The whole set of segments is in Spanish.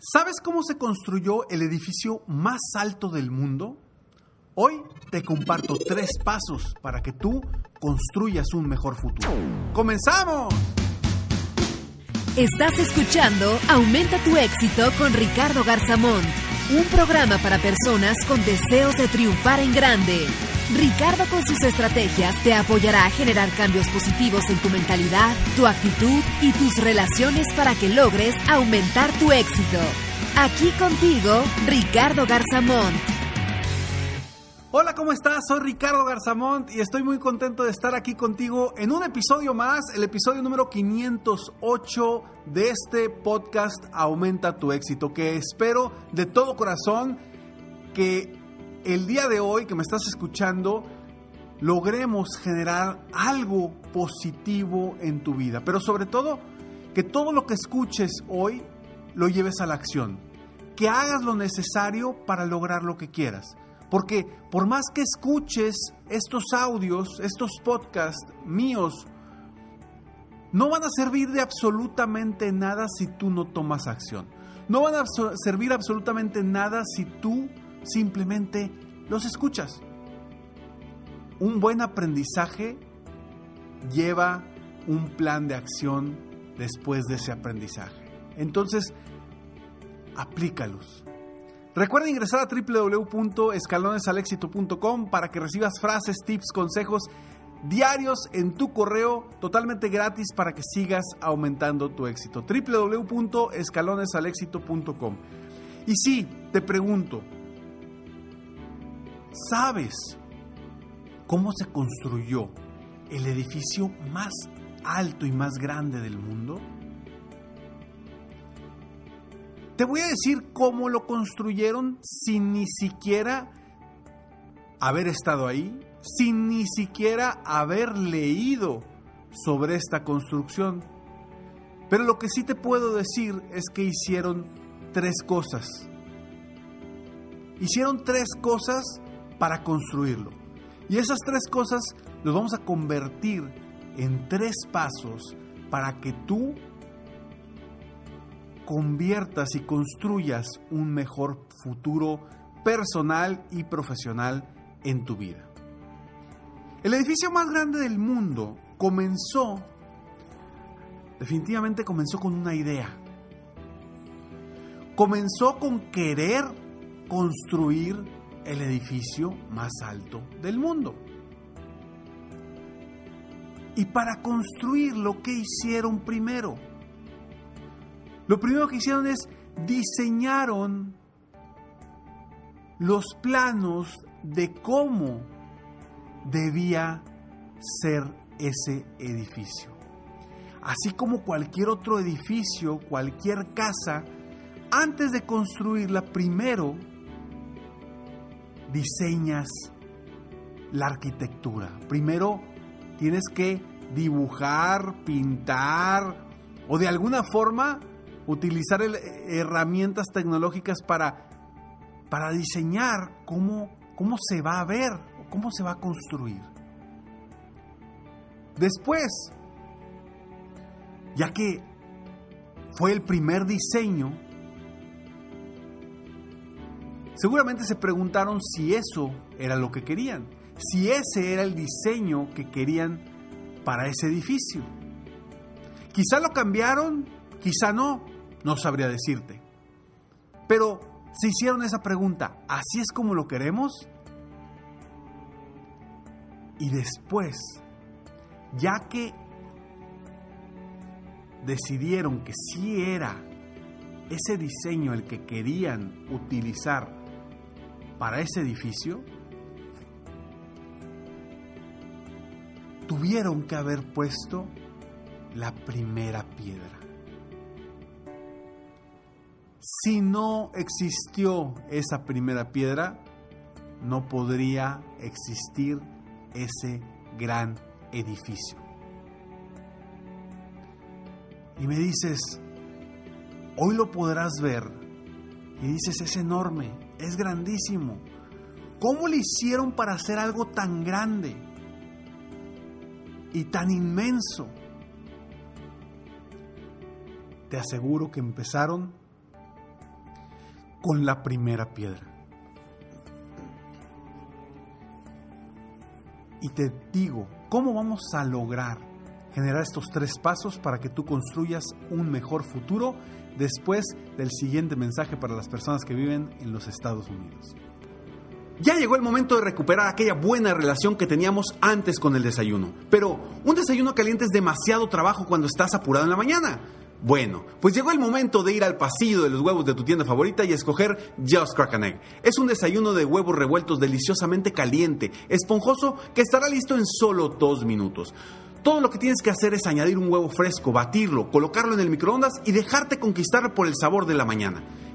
¿Sabes cómo se construyó el edificio más alto del mundo? Hoy te comparto tres pasos para que tú construyas un mejor futuro. ¡Comenzamos! Estás escuchando Aumenta tu éxito con Ricardo Garzamón, un programa para personas con deseos de triunfar en grande. Ricardo con sus estrategias te apoyará a generar cambios positivos en tu mentalidad, tu actitud y tus relaciones para que logres aumentar tu éxito. Aquí contigo, Ricardo Garzamont. Hola, ¿cómo estás? Soy Ricardo Garzamont y estoy muy contento de estar aquí contigo en un episodio más, el episodio número 508 de este podcast Aumenta tu éxito, que espero de todo corazón que el día de hoy que me estás escuchando logremos generar algo positivo en tu vida, pero sobre todo que todo lo que escuches hoy lo lleves a la acción, que hagas lo necesario para lograr lo que quieras. Porque por más que escuches estos audios, estos podcasts míos, no van a servir de absolutamente nada si tú no tomas acción. No van a servir absolutamente nada si tú simplemente los escuchas. Un buen aprendizaje lleva un plan de acción después de ese aprendizaje. Entonces, aplícalos. Recuerda ingresar a www.escalonesalexito.com para que recibas frases, tips, consejos diarios en tu correo totalmente gratis para que sigas aumentando tu éxito. www.escalonesalexito.com. Y sí, te pregunto, ¿sabes cómo se construyó el edificio más alto y más grande del mundo? Te voy a decir cómo lo construyeron sin ni siquiera haber estado ahí, sin ni siquiera haber leído sobre esta construcción. Pero lo que sí te puedo decir es que hicieron tres cosas. Hicieron tres cosas para construirlo. Y esas tres cosas los vamos a convertir en tres pasos para que tú conviertas y construyas un mejor futuro personal y profesional en tu vida. El edificio más grande del mundo comenzó, definitivamente comenzó con una idea. Comenzó con querer construir el edificio más alto del mundo. Y para construir lo que hicieron primero, lo primero que hicieron es diseñaron los planos de cómo debía ser ese edificio. Así como cualquier otro edificio, cualquier casa, antes de construirla, primero diseñas la arquitectura. Primero tienes que dibujar, pintar o de alguna forma utilizar herramientas tecnológicas para, para diseñar cómo, cómo se va a ver, cómo se va a construir. Después, ya que fue el primer diseño, seguramente se preguntaron si eso era lo que querían, si ese era el diseño que querían para ese edificio. Quizá lo cambiaron, quizá no, no sabría decirte. Pero se hicieron esa pregunta, ¿así es como lo queremos? Y después, ya que decidieron que sí era ese diseño el que querían utilizar para ese edificio, tuvieron que haber puesto la primera piedra. Si no existió esa primera piedra, no podría existir ese gran edificio. Y me dices, hoy lo podrás ver. Y dices, es enorme, es grandísimo. ¿Cómo le hicieron para hacer algo tan grande y tan inmenso? Te aseguro que empezaron con la primera piedra. Y te digo, ¿cómo vamos a lograr generar estos tres pasos para que tú construyas un mejor futuro después del siguiente mensaje para las personas que viven en los Estados Unidos? Ya llegó el momento de recuperar aquella buena relación que teníamos antes con el desayuno. Pero un desayuno caliente es demasiado trabajo cuando estás apurado en la mañana. Bueno, pues llegó el momento de ir al pasillo de los huevos de tu tienda favorita y escoger Just Crack Egg. Es un desayuno de huevos revueltos deliciosamente caliente, esponjoso, que estará listo en solo dos minutos. Todo lo que tienes que hacer es añadir un huevo fresco, batirlo, colocarlo en el microondas y dejarte conquistar por el sabor de la mañana.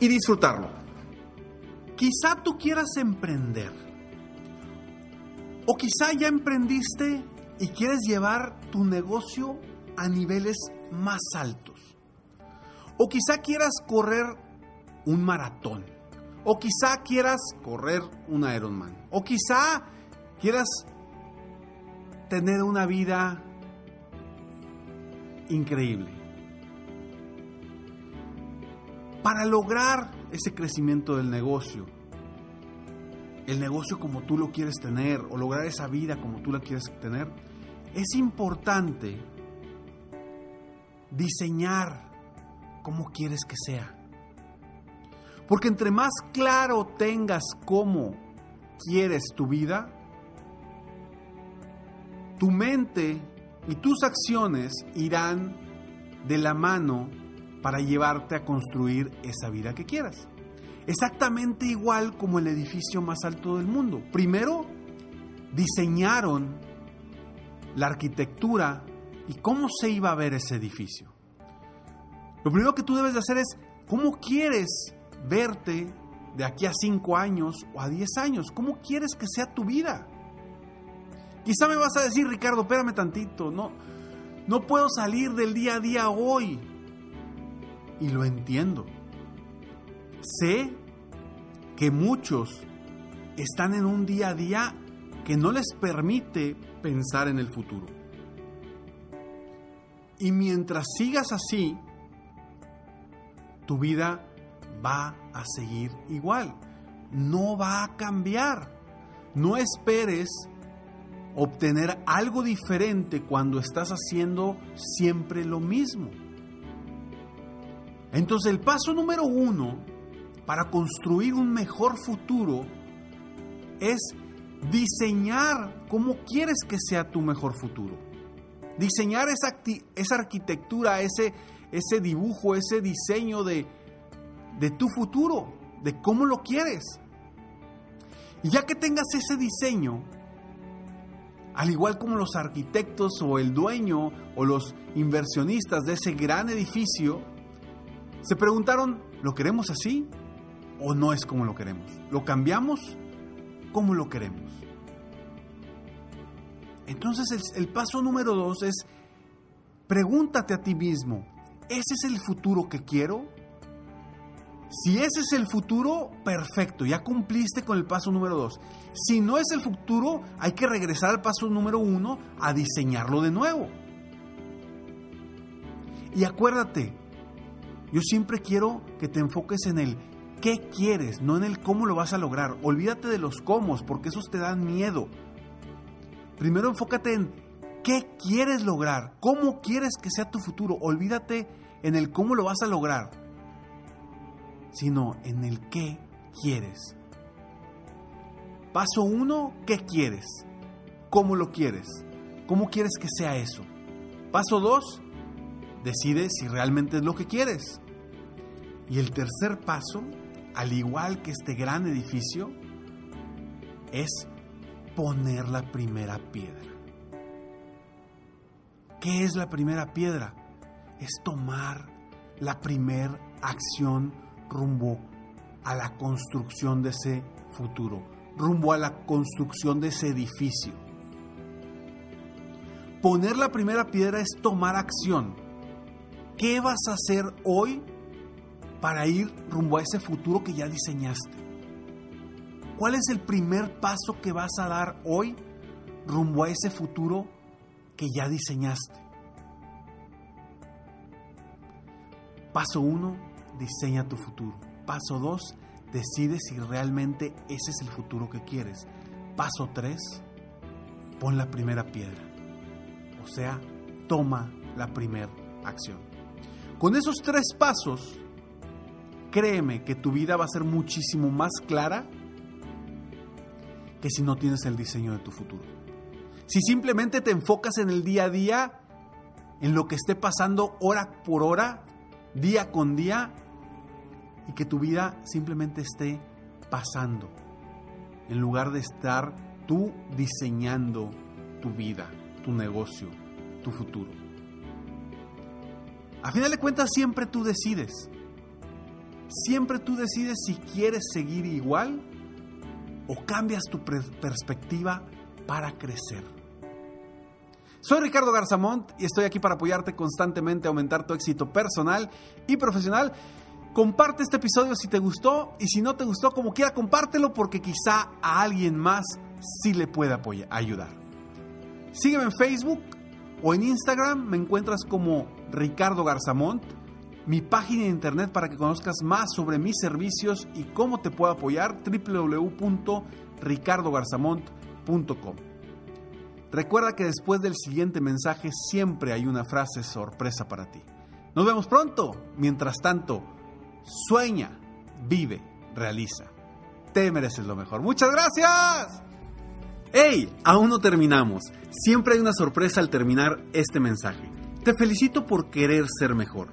y disfrutarlo. Quizá tú quieras emprender. O quizá ya emprendiste y quieres llevar tu negocio a niveles más altos. O quizá quieras correr un maratón. O quizá quieras correr un Ironman. O quizá quieras tener una vida increíble. Para lograr ese crecimiento del negocio, el negocio como tú lo quieres tener o lograr esa vida como tú la quieres tener, es importante diseñar cómo quieres que sea. Porque entre más claro tengas cómo quieres tu vida, tu mente y tus acciones irán de la mano para llevarte a construir esa vida que quieras. Exactamente igual como el edificio más alto del mundo. Primero, diseñaron la arquitectura y cómo se iba a ver ese edificio. Lo primero que tú debes de hacer es cómo quieres verte de aquí a 5 años o a 10 años. ¿Cómo quieres que sea tu vida? Quizá me vas a decir, Ricardo, espérame tantito, no, no puedo salir del día a día hoy. Y lo entiendo. Sé que muchos están en un día a día que no les permite pensar en el futuro. Y mientras sigas así, tu vida va a seguir igual. No va a cambiar. No esperes obtener algo diferente cuando estás haciendo siempre lo mismo. Entonces el paso número uno para construir un mejor futuro es diseñar cómo quieres que sea tu mejor futuro. Diseñar esa, esa arquitectura, ese, ese dibujo, ese diseño de, de tu futuro, de cómo lo quieres. Y ya que tengas ese diseño, al igual como los arquitectos o el dueño o los inversionistas de ese gran edificio, se preguntaron, ¿lo queremos así o no es como lo queremos? ¿Lo cambiamos como lo queremos? Entonces el, paso número dos es, pregúntate a ti mismo, ¿ese es el futuro que quiero? Si ese es el futuro, perfecto, ya cumpliste con el paso número dos. Si no es el futuro, hay que regresar al paso número uno a diseñarlo de nuevo. Y acuérdate, yo siempre quiero que te enfoques en el qué quieres, no en el cómo lo vas a lograr. Olvídate de los cómo, porque esos te dan miedo. Primero enfócate en qué quieres lograr, cómo quieres que sea tu futuro. Olvídate en el cómo lo vas a lograr sino en el qué quieres. Paso uno, ¿qué quieres? ¿Cómo lo quieres? ¿Cómo quieres que sea eso? Paso dos, decide si realmente es lo que quieres. Y el tercer paso, al igual que este gran edificio, es poner la primera piedra. ¿Qué es la primera piedra? Es tomar la primera acción rumbo a la construcción de ese futuro, rumbo a la construcción de ese edificio. Poner la primera piedra es tomar acción. ¿Qué vas a hacer hoy para ir rumbo a ese futuro que ya diseñaste? ¿Cuál es el primer paso que vas a dar hoy rumbo a ese futuro que ya diseñaste? Paso 1, diseña tu futuro. Paso 2, decide si realmente ese es el futuro que quieres. Paso 3, pon la primera piedra. O sea, toma la primera acción. Con esos tres pasos, créeme que tu vida va a ser muchísimo más clara que si no tienes el diseño de tu futuro. Si simplemente te enfocas en el día a día, en lo que esté pasando hora por hora, día con día, y que tu vida simplemente esté pasando, en lugar de estar tú diseñando tu vida, tu negocio, tu futuro. A final de cuentas siempre tú decides. Siempre tú decides si quieres seguir igual o cambias tu perspectiva para crecer. Soy Ricardo Garzamont y estoy aquí para apoyarte constantemente a aumentar tu éxito personal y profesional. Comparte este episodio si te gustó y si no te gustó, como quiera, compártelo porque quizá a alguien más sí le pueda ayudar. Sígueme en Facebook o en Instagram, me encuentras como Ricardo Garzamont, mi página de internet para que conozcas más sobre mis servicios y cómo te puedo apoyar, www.ricardogarzamont.com. Recuerda que después del siguiente mensaje siempre hay una frase sorpresa para ti. Nos vemos pronto. Mientras tanto, Sueña, vive, realiza. Te mereces lo mejor. Muchas gracias. ¡Hey! Aún no terminamos. Siempre hay una sorpresa al terminar este mensaje. Te felicito por querer ser mejor.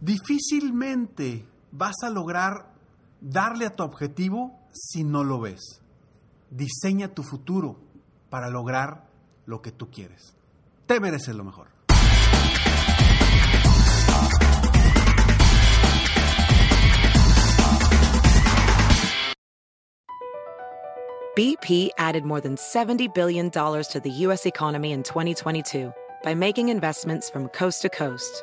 Difícilmente vas a lograr darle a tu objetivo si no lo ves. Diseña tu futuro para lograr lo que tú quieres. Te mereces lo mejor. BP added more than $70 billion to the U.S. economy in 2022 by making investments from coast to coast.